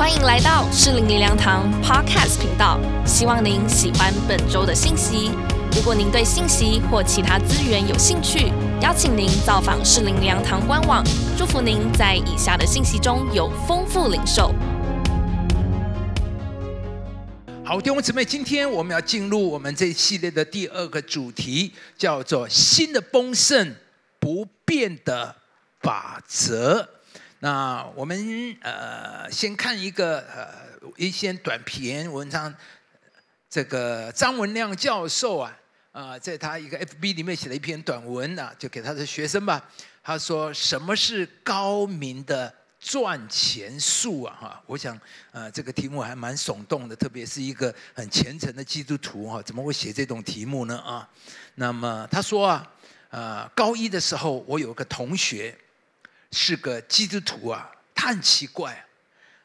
欢迎来到适龄灵粮堂 Podcast 频道，希望您喜欢本周的信息。如果您对信息或其他资源有兴趣，邀请您造访适龄灵粮堂官网。祝福您在以下的信息中有丰富领受。好，弟兄姊妹，今天我们要进入我们这一系列的第二个主题，叫做“新的丰盛不变的法则”。那我们呃，先看一个呃一些短篇文章，这个张文亮教授啊，啊，在他一个 FB 里面写了一篇短文啊，就给他的学生吧。他说：“什么是高明的赚钱术啊？”哈，我想呃，这个题目还蛮耸动的，特别是一个很虔诚的基督徒哈，怎么会写这种题目呢？啊，那么他说啊，呃，高一的时候，我有个同学。是个基督徒啊，他很奇怪。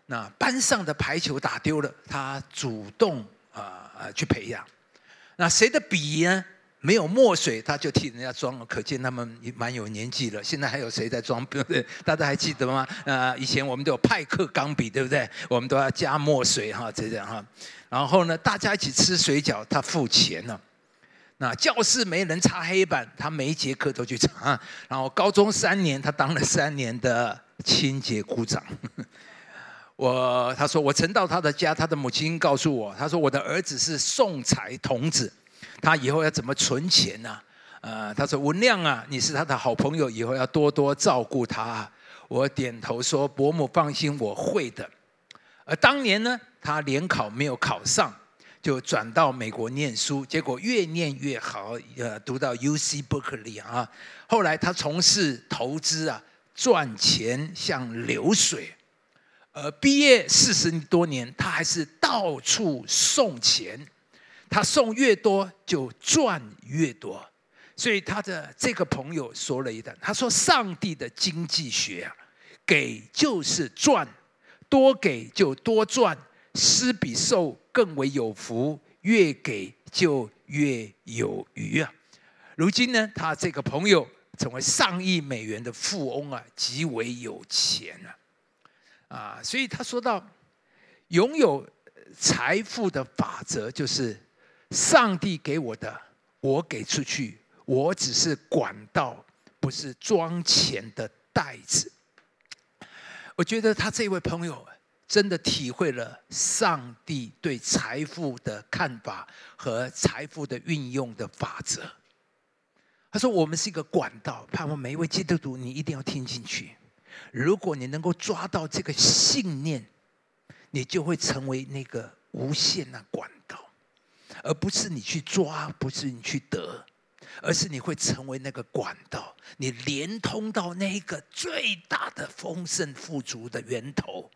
那班上的排球打丢了，他主动啊去培养。那谁的笔呢没有墨水，他就替人家装。可见他们也蛮有年纪了。现在还有谁在装？对不对？大家还记得吗？啊，以前我们都有派克钢笔，对不对？我们都要加墨水哈，这样哈。然后呢，大家一起吃水饺，他付钱了。那教室没人擦黑板，他每一节课都去擦。然后高中三年，他当了三年的清洁股长。我他说我曾到他的家，他的母亲告诉我，他说我的儿子是送财童子，他以后要怎么存钱呢？呃，他说文亮啊，你是他的好朋友，以后要多多照顾他。我点头说伯母放心，我会的。而当年呢，他联考没有考上。就转到美国念书，结果越念越好，呃，读到 U C Berkeley 啊。后来他从事投资啊，赚钱像流水。呃，毕业四十多年，他还是到处送钱。他送越多，就赚越多。所以他的这个朋友说了一段，他说：“上帝的经济学啊，给就是赚，多给就多赚。”施比受更为有福，越给就越有余啊！如今呢，他这个朋友成为上亿美元的富翁啊，极为有钱啊！啊，所以他说到，拥有财富的法则就是上帝给我的，我给出去，我只是管道，不是装钱的袋子。我觉得他这位朋友。真的体会了上帝对财富的看法和财富的运用的法则。他说：“我们是一个管道，盼望每一位基督徒，你一定要听进去。如果你能够抓到这个信念，你就会成为那个无限的管道，而不是你去抓，不是你去得，而是你会成为那个管道，你连通到那个最大的丰盛富足的源头。”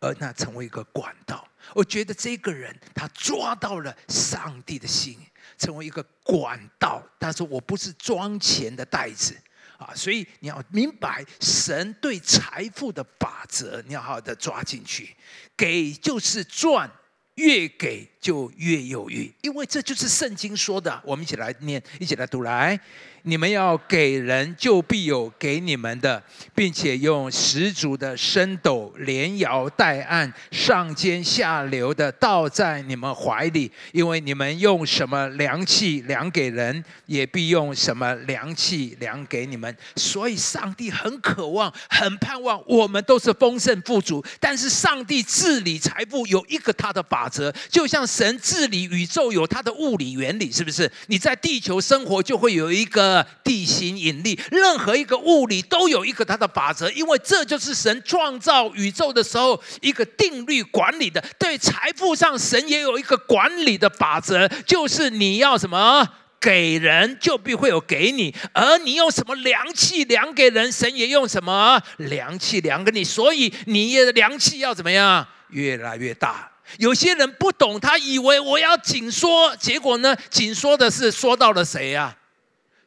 而那成为一个管道，我觉得这个人他抓到了上帝的心，成为一个管道。他说：“我不是装钱的袋子啊！”所以你要明白神对财富的法则，你要好好的抓进去。给就是赚，越给就越有余，因为这就是圣经说的。我们一起来念，一起来读来。你们要给人，就必有给你们的，并且用十足的升斗，连摇带按，上尖下流的倒在你们怀里。因为你们用什么量器量给人，也必用什么量器量给你们。所以，上帝很渴望、很盼望我们都是丰盛富足。但是，上帝治理财富有一个他的法则，就像神治理宇宙有他的物理原理，是不是？你在地球生活，就会有一个。地心引力，任何一个物理都有一个它的法则，因为这就是神创造宇宙的时候一个定律管理的。对财富上，神也有一个管理的法则，就是你要什么给人，就必会有给你；而你用什么量器量给人，神也用什么量器量给你。所以你的量器要怎么样？越来越大。有些人不懂，他以为我要紧缩，结果呢，紧缩的是缩到了谁呀？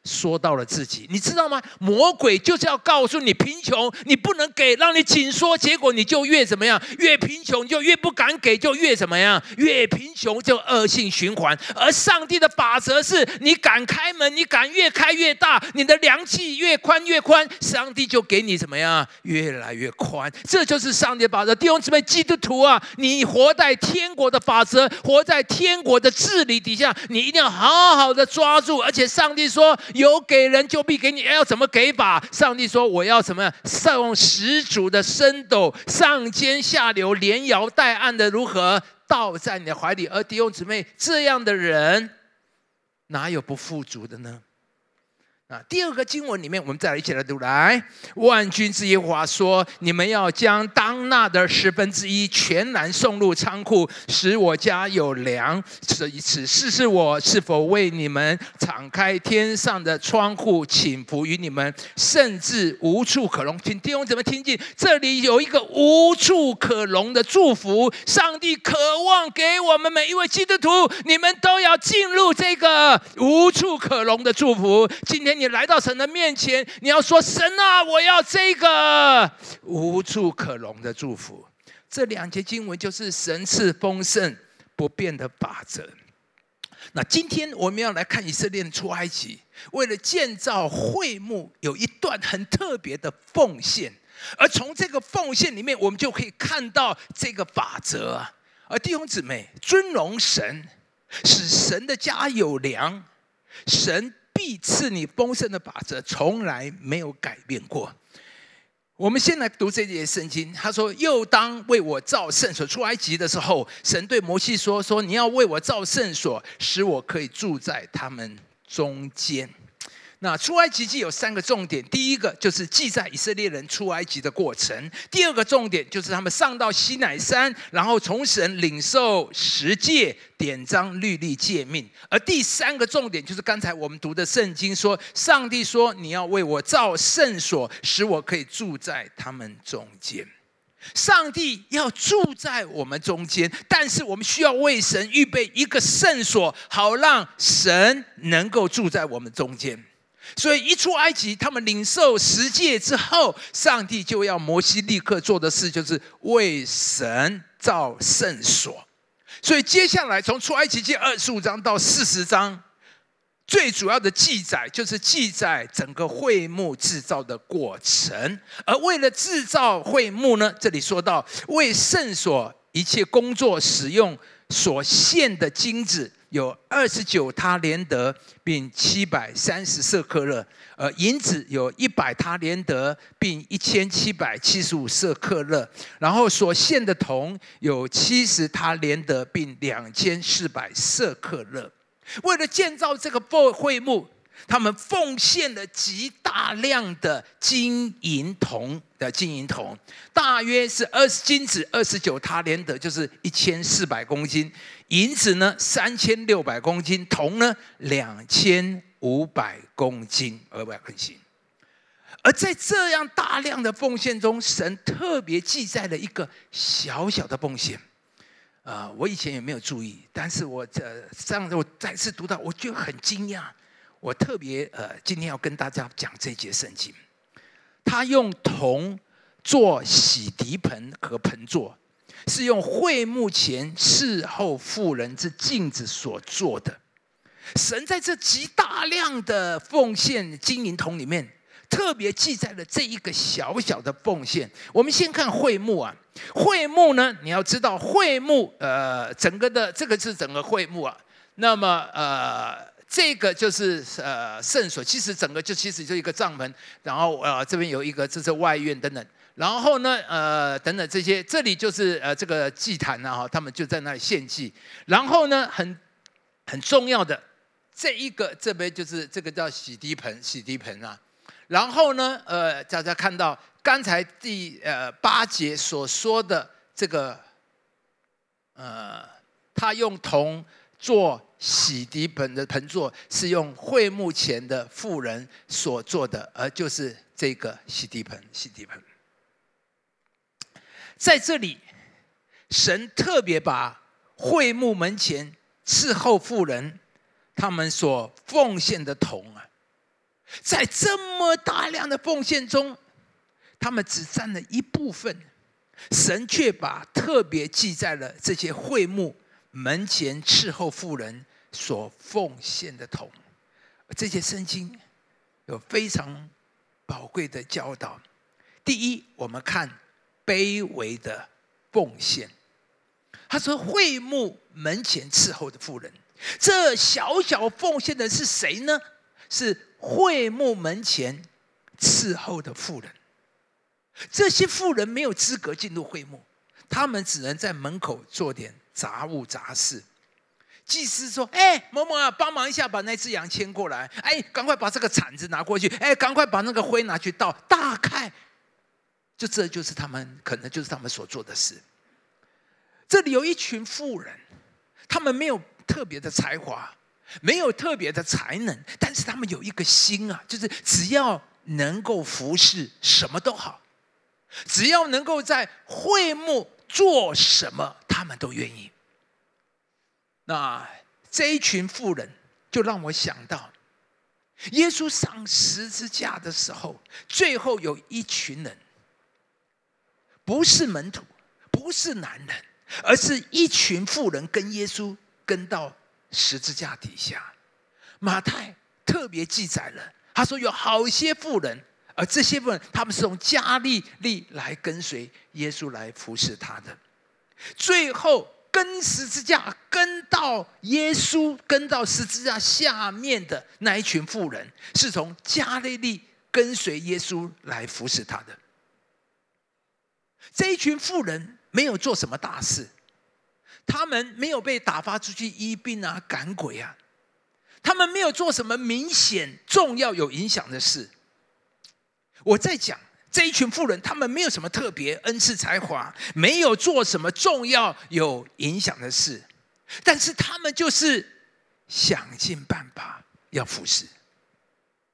说到了自己，你知道吗？魔鬼就是要告诉你，贫穷你不能给，让你紧缩，结果你就越怎么样？越贫穷就越不敢给，就越怎么样？越贫穷就恶性循环。而上帝的法则是你敢开门，你敢越开越大，你的良气越宽越宽，上帝就给你怎么样？越来越宽。这就是上帝的法则。弟兄姊妹，基督徒啊，你活在天国的法则，活在天国的治理底下，你一定要好好的抓住。而且上帝说。有给人就必给你，要怎么给法？上帝说：“我要什么？用十足的升斗，上尖下流，连摇带按的，如何倒在你的怀里？”而弟兄姊妹，这样的人哪有不富足的呢？啊，第二个经文里面，我们再来一起来读来。万军之耶和华说：“你们要将当纳的十分之一全然送入仓库，使我家有粮。此此事是我是否为你们敞开天上的窗户，请福于你们，甚至无处可容。请弟兄怎么听见？这里有一个无处可容的祝福，上帝渴望给我们每一位基督徒，你们都要进入这个无处可容的祝福。今天。你来到神的面前，你要说：“神啊，我要这个无处可容的祝福。”这两节经文就是神赐丰盛不变的法则。那今天我们要来看以色列出埃及，为了建造会幕，有一段很特别的奉献。而从这个奉献里面，我们就可以看到这个法则啊。而弟兄姊妹，尊荣神，使神的家有粮，神。必赐你丰盛的法则从来没有改变过。我们先来读这节圣经，他说：“又当为我造圣所。”出埃及的时候，神对摩西说：“说你要为我造圣所，使我可以住在他们中间。”那出埃及记有三个重点，第一个就是记载以色列人出埃及的过程；第二个重点就是他们上到西乃山，然后从神领受十诫、典章、律例、诫命；而第三个重点就是刚才我们读的圣经说，上帝说：“你要为我造圣所，使我可以住在他们中间。”上帝要住在我们中间，但是我们需要为神预备一个圣所，好让神能够住在我们中间。所以一出埃及，他们领受十诫之后，上帝就要摩西立刻做的事，就是为神造圣所。所以接下来从出埃及记二十五章到四十章，最主要的记载就是记载整个会幕制造的过程。而为了制造会幕呢，这里说到为圣所一切工作使用所献的金子。有二十九他连德，并七百三十色克勒；而，银子有一百他连德，并一千七百七十五色克勒。然后所献的铜有七十他连德，并两千四百色克勒。为了建造这个会会墓。他们奉献了极大量的金银铜的金银铜，大约是二十金子二十九他连德，就是一千四百公斤；银子呢三千六百公斤，铜呢两千五百公斤，二百公斤。而在这样大量的奉献中，神特别记载了一个小小的奉献。啊，我以前也没有注意，但是我这这样子我再次读到，我就很惊讶。我特别呃，今天要跟大家讲这节圣经。他用铜做洗涤盆和盆座，是用会幕前侍候妇人之镜子所做的。神在这极大量的奉献金银铜里面，特别记载了这一个小小的奉献。我们先看会幕啊，会幕呢，你要知道会幕呃，整个的这个是整个会幕啊。那么呃。这个就是呃圣所，其实整个就其实就一个帐篷，然后呃这边有一个这是外院等等，然后呢呃等等这些，这里就是呃这个祭坛啊哈，他们就在那里献祭，然后呢很很重要的这一个这边就是这个叫洗涤盆，洗涤盆啊，然后呢呃大家看到刚才第呃八节所说的这个呃他用铜做。洗涤盆的盆座是用会幕前的妇人所做的，而就是这个洗涤盆。洗涤盆在这里，神特别把会幕门前伺候妇人他们所奉献的铜啊，在这么大量的奉献中，他们只占了一部分，神却把特别记在了这些会幕门前伺候妇人所奉献的桶。这些圣经有非常宝贵的教导。第一，我们看卑微的奉献。他说：“会幕门前伺候的妇人，这小小奉献的是谁呢？是会幕门前伺候的妇人。这些妇人没有资格进入会幕，他们只能在门口做点杂物杂事。”祭司说：“哎，某某啊，帮忙一下，把那只羊牵过来。哎，赶快把这个铲子拿过去。哎，赶快把那个灰拿去倒。大概，就这就是他们可能就是他们所做的事。这里有一群富人，他们没有特别的才华，没有特别的才能，但是他们有一个心啊，就是只要能够服侍，什么都好；只要能够在会幕做什么，他们都愿意。”那这一群富人，就让我想到，耶稣上十字架的时候，最后有一群人，不是门徒，不是男人，而是一群富人跟耶稣跟到十字架底下。马太特别记载了，他说有好些富人，而这些富人他们是从加利利来跟随耶稣来服侍他的，最后。跟十字架跟到耶稣，跟到十字架下面的那一群妇人，是从加利利跟随耶稣来服侍他的。这一群妇人没有做什么大事，他们没有被打发出去医病啊、赶鬼啊，他们没有做什么明显、重要、有影响的事。我在讲。这一群富人，他们没有什么特别恩赐才华，没有做什么重要有影响的事，但是他们就是想尽办法要服侍。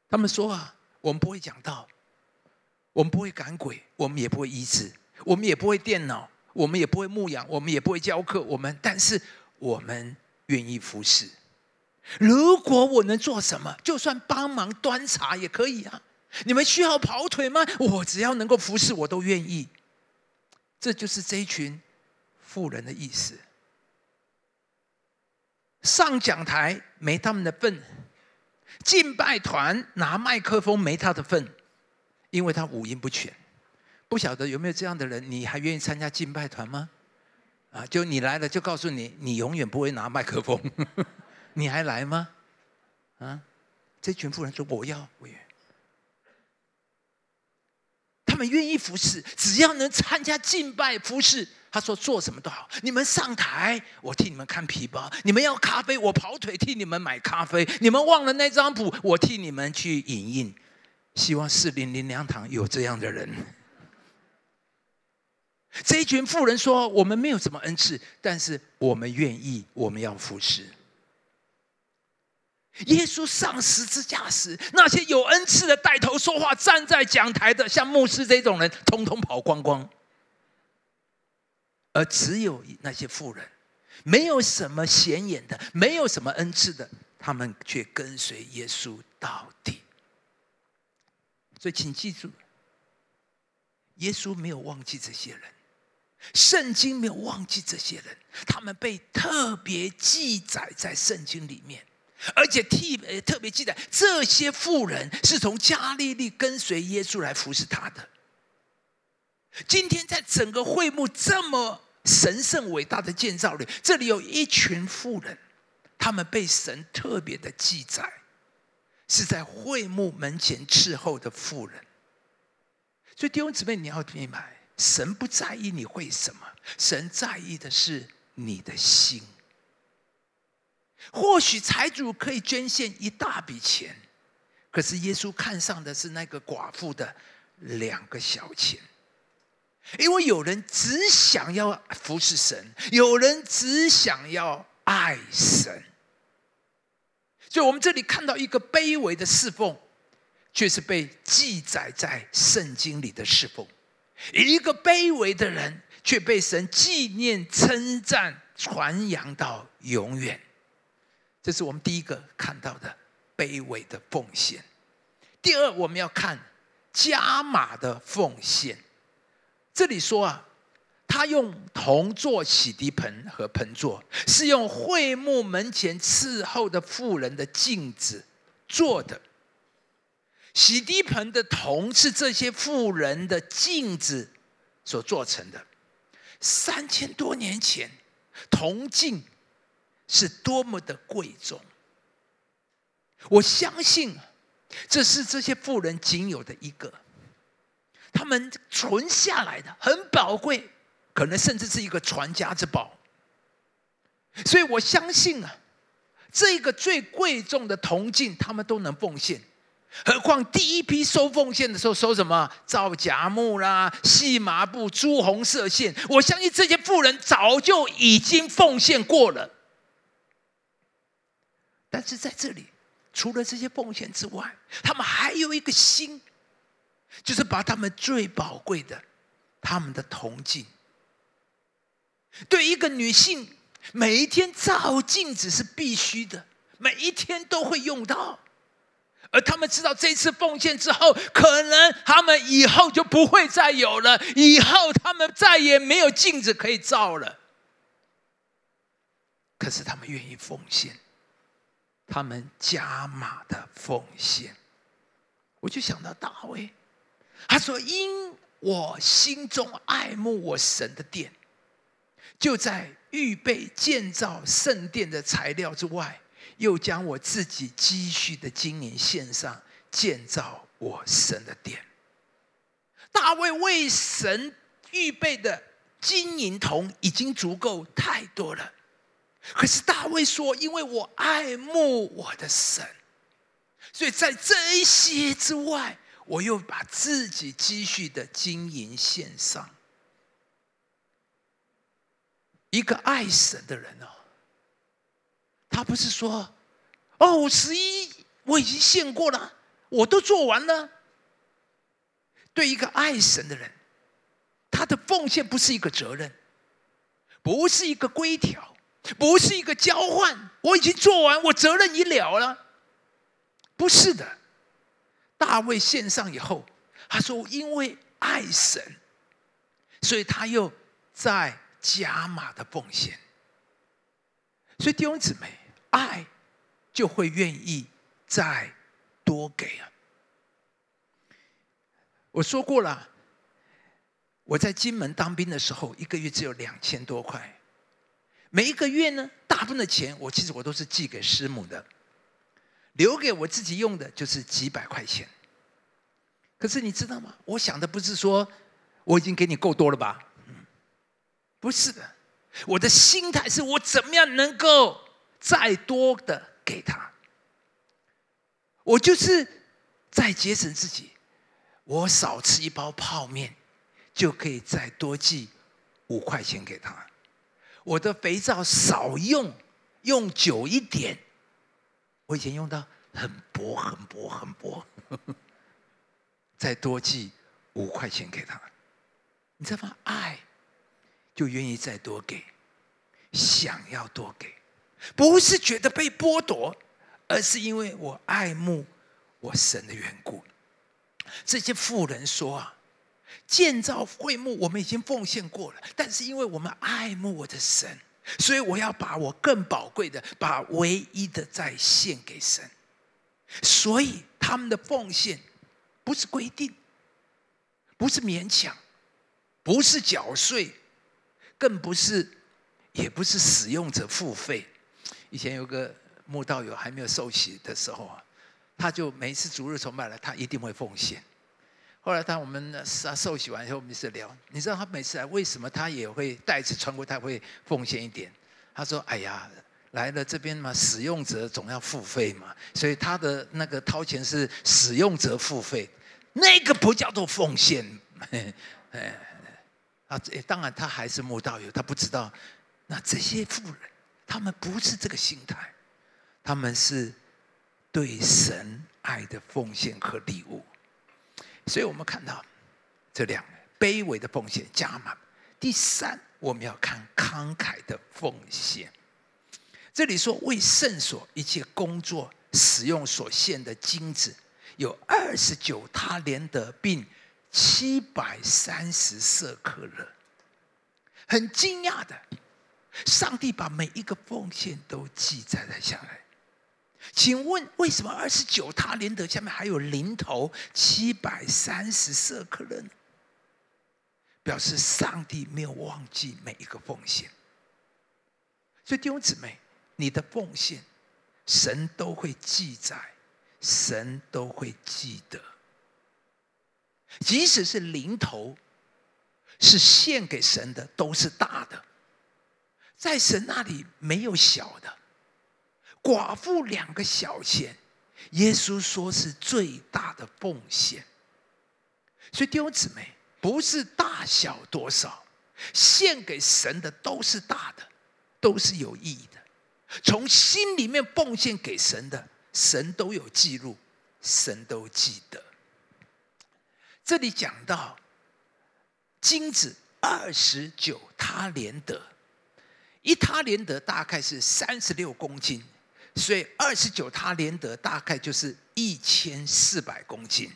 他们说啊，我们不会讲道，我们不会赶鬼，我们也不会医治，我们也不会电脑，我们也不会牧养，我们也不会教课，我们但是我们愿意服侍。如果我能做什么，就算帮忙端茶也可以啊。你们需要跑腿吗？我只要能够服侍，我都愿意。这就是这一群富人的意思。上讲台没他们的份，敬拜团拿麦克风没他的份，因为他五音不全。不晓得有没有这样的人？你还愿意参加敬拜团吗？啊，就你来了，就告诉你，你永远不会拿麦克风，你还来吗？啊，这群富人说：“我要，我愿。”他们愿意服侍，只要能参加敬拜服侍，他说做什么都好。你们上台，我替你们看皮包；你们要咖啡，我跑腿替你们买咖啡；你们忘了那张谱，我替你们去影印。希望四零零两堂有这样的人。这一群富人说：“我们没有什么恩赐，但是我们愿意，我们要服侍。”耶稣上十字架时，那些有恩赐的带头说话、站在讲台的，像牧师这种人，通通跑光光。而只有那些富人，没有什么显眼的，没有什么恩赐的，他们却跟随耶稣到底。所以，请记住，耶稣没有忘记这些人，圣经没有忘记这些人，他们被特别记载在圣经里面。而且替呃特别记得，这些富人是从加利利跟随耶稣来服侍他的。今天在整个会幕这么神圣伟大的建造里，这里有一群富人，他们被神特别的记载，是在会幕门前伺候的富人。所以弟兄姊妹，你要明白，神不在意你会什么，神在意的是你的心。或许财主可以捐献一大笔钱，可是耶稣看上的是那个寡妇的两个小钱，因为有人只想要服侍神，有人只想要爱神，所以我们这里看到一个卑微的侍奉，却是被记载在圣经里的侍奉；一个卑微的人，却被神纪念、称赞、传扬到永远。这是我们第一个看到的卑微的奉献。第二，我们要看加码的奉献。这里说啊，他用铜做洗涤盆和盆座，是用会幕门前伺候的妇人的镜子做的。洗涤盆的铜是这些妇人的镜子所做成的。三千多年前，铜镜是多么的贵重。我相信，这是这些富人仅有的一个，他们存下来的很宝贵，可能甚至是一个传家之宝。所以我相信啊，这个最贵重的铜镜，他们都能奉献。何况第一批收奉献的时候收什么？皂荚木啦、细麻布、朱红色线。我相信这些富人早就已经奉献过了，但是在这里。除了这些奉献之外，他们还有一个心，就是把他们最宝贵的，他们的铜镜。对一个女性，每一天照镜子是必须的，每一天都会用到。而他们知道，这次奉献之后，可能他们以后就不会再有了，以后他们再也没有镜子可以照了。可是他们愿意奉献。他们加码的奉献，我就想到大卫，他说：“因我心中爱慕我神的殿，就在预备建造圣殿的材料之外，又将我自己积蓄的金银献上，建造我神的殿。”大卫为神预备的金银铜已经足够太多了。可是大卫说：“因为我爱慕我的神，所以在这一些之外，我又把自己积蓄的金银献上。一个爱神的人哦，他不是说：‘哦，十一我已经献过了，我都做完了。’对一个爱神的人，他的奉献不是一个责任，不是一个规条。”不是一个交换，我已经做完，我责任已了了。不是的，大卫献上以后，他说：“因为爱神，所以他又在加码的奉献。”所以弟兄姊妹，爱就会愿意再多给啊。我说过了，我在金门当兵的时候，一个月只有两千多块。每一个月呢，大部分的钱我其实我都是寄给师母的，留给我自己用的就是几百块钱。可是你知道吗？我想的不是说我已经给你够多了吧？不是的，我的心态是我怎么样能够再多的给他？我就是在节省自己，我少吃一包泡面就可以再多寄五块钱给他。我的肥皂少用，用久一点。我以前用到很薄、很薄、很薄，再多寄五块钱给他。你知道吗？爱就愿意再多给，想要多给，不是觉得被剥夺，而是因为我爱慕我神的缘故。这些富人说啊。建造会幕，我们已经奉献过了。但是因为我们爱慕我的神，所以我要把我更宝贵的，把唯一的再献给神。所以他们的奉献不是规定，不是勉强，不是缴税，更不是，也不是使用者付费。以前有个慕道友还没有受洗的时候啊，他就每次逐日崇拜了，他一定会奉献。后来他我们受受洗完以后，我们是聊，你知道他每次来为什么他也会带一次穿过，他会奉献一点。他说：“哎呀，来了这边嘛，使用者总要付费嘛，所以他的那个掏钱是使用者付费，那个不叫做奉献。”哎，啊，当然他还是慕道友，他不知道，那这些富人他们不是这个心态，他们是对神爱的奉献和礼物。所以我们看到这两个卑微的奉献加满。第三，我们要看慷慨的奉献。这里说为圣所一切工作使用所献的金子，有二十九他连得并七百三十色克勒。很惊讶的，上帝把每一个奉献都记载了下来。请问为什么二十九他连得下面还有零头七百三十四克勒呢？表示上帝没有忘记每一个奉献。所以弟兄姊妹，你的奉献，神都会记载，神都会记得。即使是零头，是献给神的，都是大的。在神那里没有小的。寡妇两个小钱，耶稣说是最大的奉献。所以弟兄姊妹，不是大小多少，献给神的都是大的。都是有意义的，从心里面奉献给神的，神都有记录，神都记得。这里讲到金子二十九他连得，一他连得大概是三十六公斤，所以二十九他连得大概就是一千四百公斤。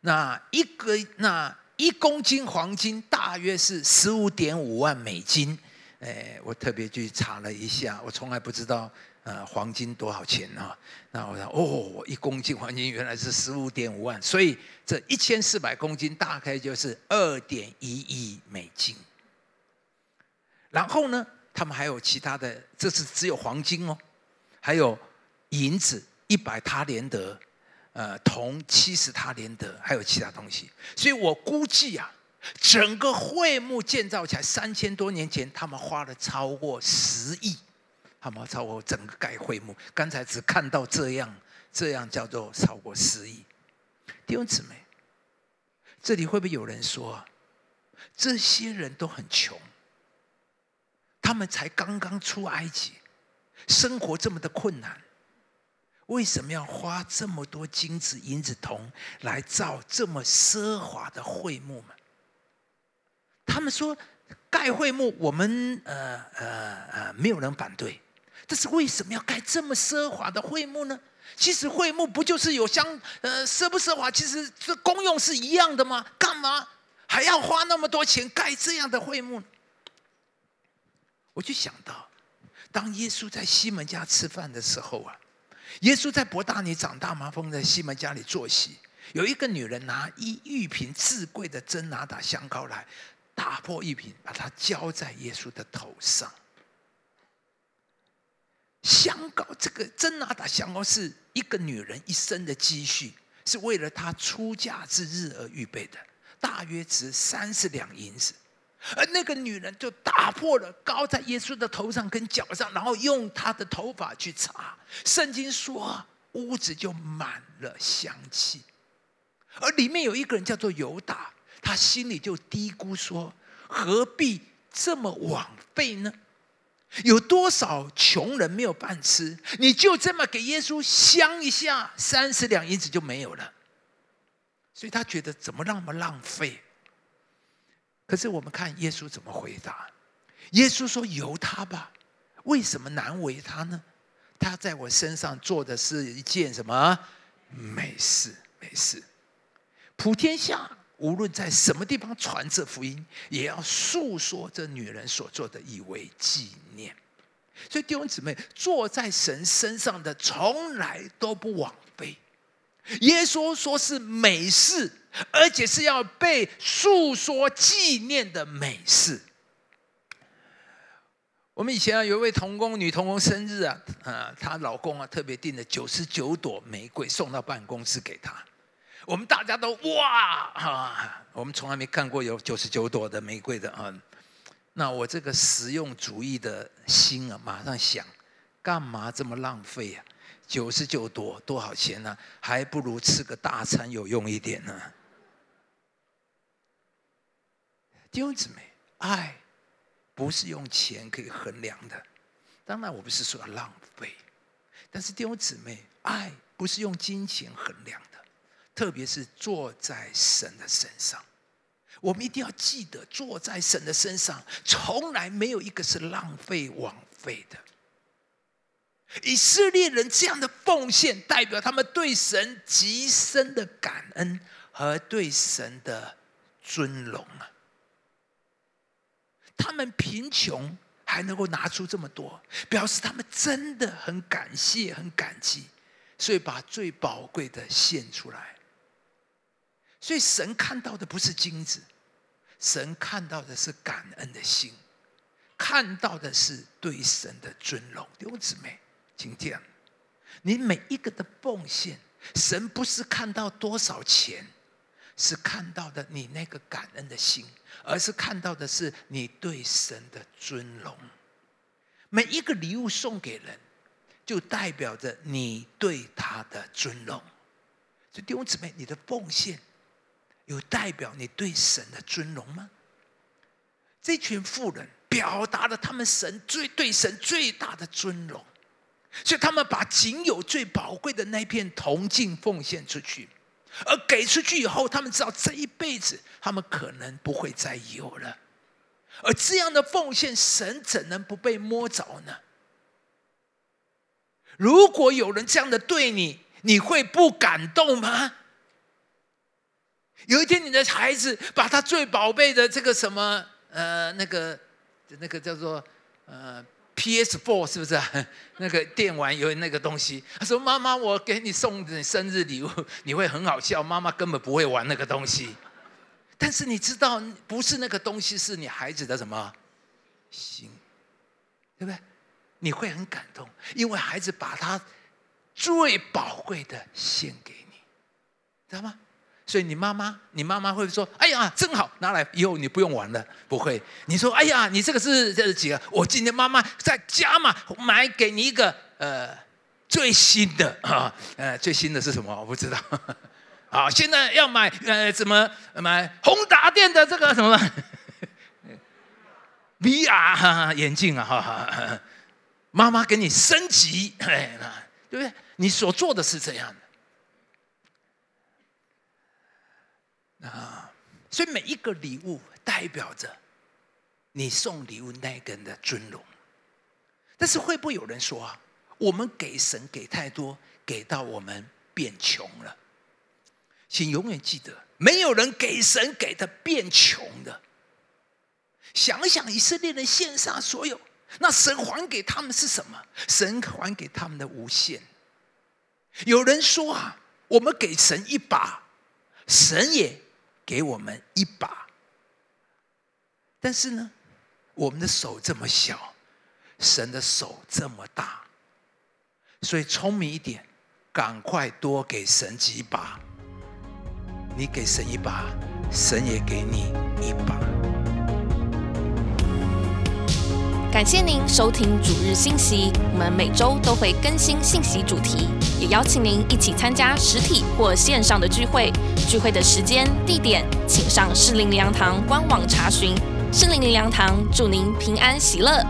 那一个那一公斤黄金大约是十五点五万美金。哎，我特别去查了一下，我从来不知道，呃，黄金多少钱啊？那我想，哦，一公斤黄金原来是十五点五万，所以这一千四百公斤大概就是二点一亿美金。然后呢，他们还有其他的，这是只有黄金哦，还有银子一百他连德，呃，铜七十他连德，还有其他东西。所以我估计啊。整个会幕建造起来三千多年前，他们花了超过十亿，他们超过整个盖会幕。刚才只看到这样，这样叫做超过十亿。弟兄姊妹，这里会不会有人说，这些人都很穷，他们才刚刚出埃及，生活这么的困难，为什么要花这么多金子、银子、铜来造这么奢华的会幕吗？他们说盖会幕，我们呃呃呃没有人反对，但是为什么要盖这么奢华的会幕呢？其实会幕不就是有相呃奢不奢华？其实这功用是一样的吗？干嘛还要花那么多钱盖这样的会幕？我就想到，当耶稣在西门家吃饭的时候啊，耶稣在伯大尼长大嘛，封在西门家里坐席，有一个女人拿一玉瓶至贵的真拿达香膏来。打破一瓶，把它浇在耶稣的头上。香膏，这个真拿达香膏是一个女人一生的积蓄，是为了她出嫁之日而预备的，大约值三十两银子。而那个女人就打破了，膏在耶稣的头上跟脚上，然后用她的头发去擦。圣经说，屋子就满了香气。而里面有一个人叫做犹大。他心里就嘀咕说：“何必这么枉费呢？有多少穷人没有饭吃？你就这么给耶稣香一下，三十两银子就没有了。所以他觉得怎么那么浪费？可是我们看耶稣怎么回答？耶稣说：‘由他吧，为什么难为他呢？他在我身上做的是一件什么美事？美事，普天下。’”无论在什么地方传这福音，也要诉说这女人所做的，以为纪念。所以弟兄姊妹，坐在神身上的，从来都不枉。耶稣说是美事，而且是要被诉说纪念的美事。我们以前啊，有一位童工女童工生日啊，啊，她老公啊特别订了九十九朵玫瑰送到办公室给她。我们大家都哇啊！我们从来没看过有九十九朵的玫瑰的啊。那我这个实用主义的心啊，马上想，干嘛这么浪费呀？九十九朵多少钱呢？还不如吃个大餐有用一点呢。弟兄姊妹，爱不是用钱可以衡量的。当然，我不是说要浪费，但是弟兄姊妹，爱不是用金钱衡量的。特别是坐在神的身上，我们一定要记得，坐在神的身上，从来没有一个是浪费枉费的。以色列人这样的奉献，代表他们对神极深的感恩和对神的尊荣啊！他们贫穷还能够拿出这么多，表示他们真的很感谢、很感激，所以把最宝贵的献出来。所以神看到的不是金子，神看到的是感恩的心，看到的是对神的尊荣。弟兄姊妹。今天，你每一个的奉献，神不是看到多少钱，是看到的你那个感恩的心，而是看到的是你对神的尊荣。每一个礼物送给人，就代表着你对他的尊荣。所以弟兄姊妹，你的奉献有代表你对神的尊荣吗？这群富人表达了他们神最对神最大的尊荣。所以他们把仅有最宝贵的那片铜镜奉献出去，而给出去以后，他们知道这一辈子他们可能不会再有了。而这样的奉献，神怎能不被摸着呢？如果有人这样的对你，你会不感动吗？有一天，你的孩子把他最宝贝的这个什么呃那个那个叫做呃。P.S. Four 是不是啊 那个电玩有那个东西？他说：“妈妈，我给你送的生日礼物，你会很好笑。妈妈根本不会玩那个东西，但是你知道，不是那个东西，是你孩子的什么心，对不对？你会很感动，因为孩子把他最宝贵的献给你，知道吗？”所以你妈妈，你妈妈会说：“哎呀，真好，拿来以后你不用玩了。”不会，你说：“哎呀，你这个是这是几个？我今天妈妈在家嘛，买给你一个呃最新的啊，呃最新的是什么？我不知道。好，现在要买呃怎么买宏达电的这个什么 VR 眼镜啊？哈，妈妈给你升级，哎，对不对？你所做的是这样的。”啊，所以每一个礼物代表着你送礼物那个人的尊荣。但是会不会有人说啊，我们给神给太多，给到我们变穷了？请永远记得，没有人给神给的变穷的。想想以色列人献上所有，那神还给他们是什么？神还给他们的无限。有人说啊，我们给神一把，神也。给我们一把，但是呢，我们的手这么小，神的手这么大，所以聪明一点，赶快多给神几把。你给神一把，神也给你一把。感谢您收听主日信息，我们每周都会更新信息主题，也邀请您一起参加实体或线上的聚会。聚会的时间、地点，请上适灵灵粮堂官网查询。适灵灵粮堂祝您平安喜乐。